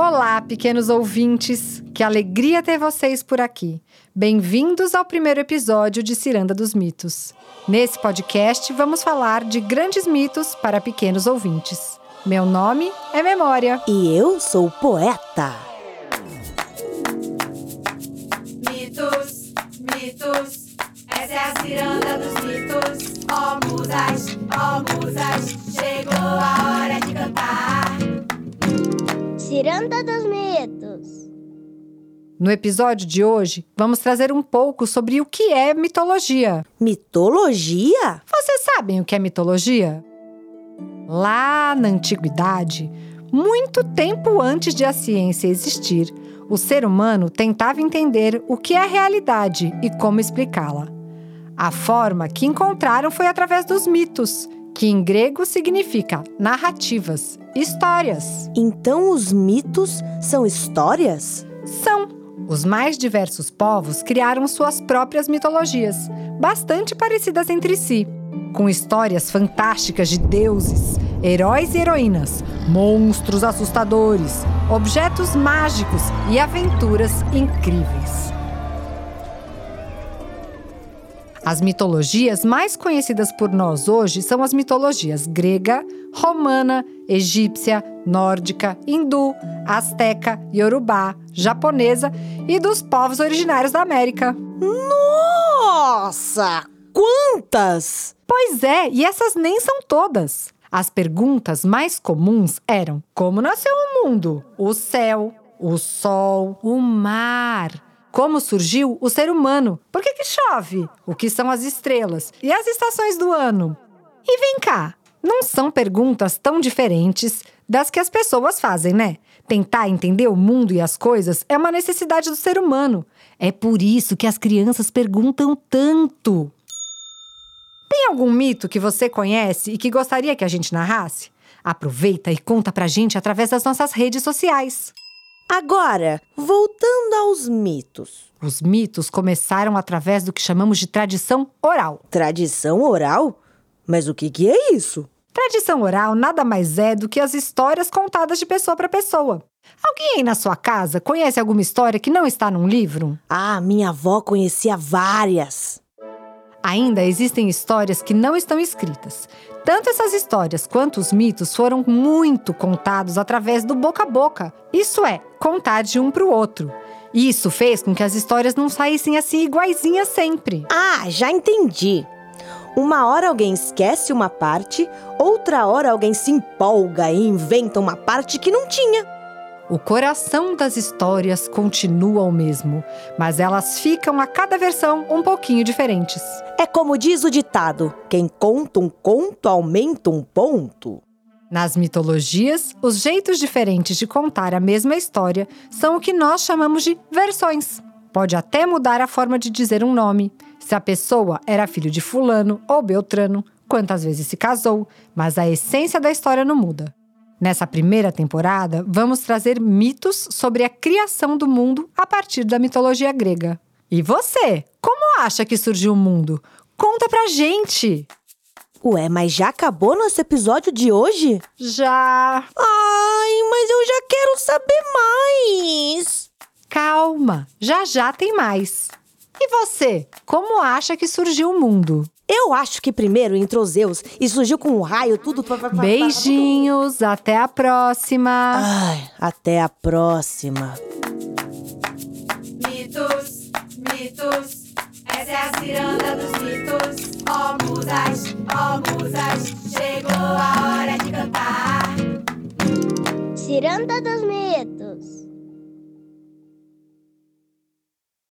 Olá, pequenos ouvintes! Que alegria ter vocês por aqui. Bem-vindos ao primeiro episódio de Ciranda dos Mitos. Nesse podcast, vamos falar de grandes mitos para pequenos ouvintes. Meu nome é Memória. E eu sou poeta. Mitos, mitos, essa é a ciranda dos mitos. Ó oh, musas, ó oh, musas, chegou a. Ciranda dos mitos. No episódio de hoje, vamos trazer um pouco sobre o que é mitologia. Mitologia? Vocês sabem o que é mitologia? Lá na antiguidade, muito tempo antes de a ciência existir, o ser humano tentava entender o que é a realidade e como explicá-la. A forma que encontraram foi através dos mitos, que em grego significa narrativas, histórias. Então os mitos são histórias? São. Os mais diversos povos criaram suas próprias mitologias, bastante parecidas entre si, com histórias fantásticas de deuses, heróis e heroínas, monstros assustadores, objetos mágicos e aventuras incríveis. As mitologias mais conhecidas por nós hoje são as mitologias grega, romana, egípcia, nórdica, hindu, asteca, yorubá, japonesa e dos povos originários da América. Nossa! Quantas! Pois é, e essas nem são todas. As perguntas mais comuns eram: como nasceu o mundo? O céu, o sol, o mar. Como surgiu o ser humano? Por que, que chove? O que são as estrelas? E as estações do ano? E vem cá, não são perguntas tão diferentes das que as pessoas fazem, né? Tentar entender o mundo e as coisas é uma necessidade do ser humano. É por isso que as crianças perguntam tanto. Tem algum mito que você conhece e que gostaria que a gente narrasse? Aproveita e conta pra gente através das nossas redes sociais. Agora, voltando aos mitos. Os mitos começaram através do que chamamos de tradição oral. Tradição oral? Mas o que, que é isso? Tradição oral nada mais é do que as histórias contadas de pessoa para pessoa. Alguém aí na sua casa conhece alguma história que não está num livro? Ah, minha avó conhecia várias. Ainda existem histórias que não estão escritas. Tanto essas histórias quanto os mitos foram muito contados através do boca a boca. Isso é, contar de um para o outro. Isso fez com que as histórias não saíssem assim iguaizinhas sempre. Ah, já entendi. Uma hora alguém esquece uma parte, outra hora alguém se empolga e inventa uma parte que não tinha. O coração das histórias continua o mesmo, mas elas ficam a cada versão um pouquinho diferentes. É como diz o ditado: quem conta um conto aumenta um ponto. Nas mitologias, os jeitos diferentes de contar a mesma história são o que nós chamamos de versões. Pode até mudar a forma de dizer um nome, se a pessoa era filho de Fulano ou Beltrano, quantas vezes se casou, mas a essência da história não muda. Nessa primeira temporada, vamos trazer mitos sobre a criação do mundo a partir da mitologia grega. E você, como acha que surgiu o mundo? Conta pra gente! Ué, mas já acabou nosso episódio de hoje? Já! Ai, mas eu já quero saber mais! Calma, já já tem mais. E você, como acha que surgiu o mundo? Eu acho que primeiro entrou Zeus e surgiu com um raio, tudo. Beijinhos, até a próxima. Ai, até a próxima. Mitos, mitos, essa é a ciranda dos mitos. Ó oh, musas, ó oh, musas, chegou a hora de cantar. Ciranda dos.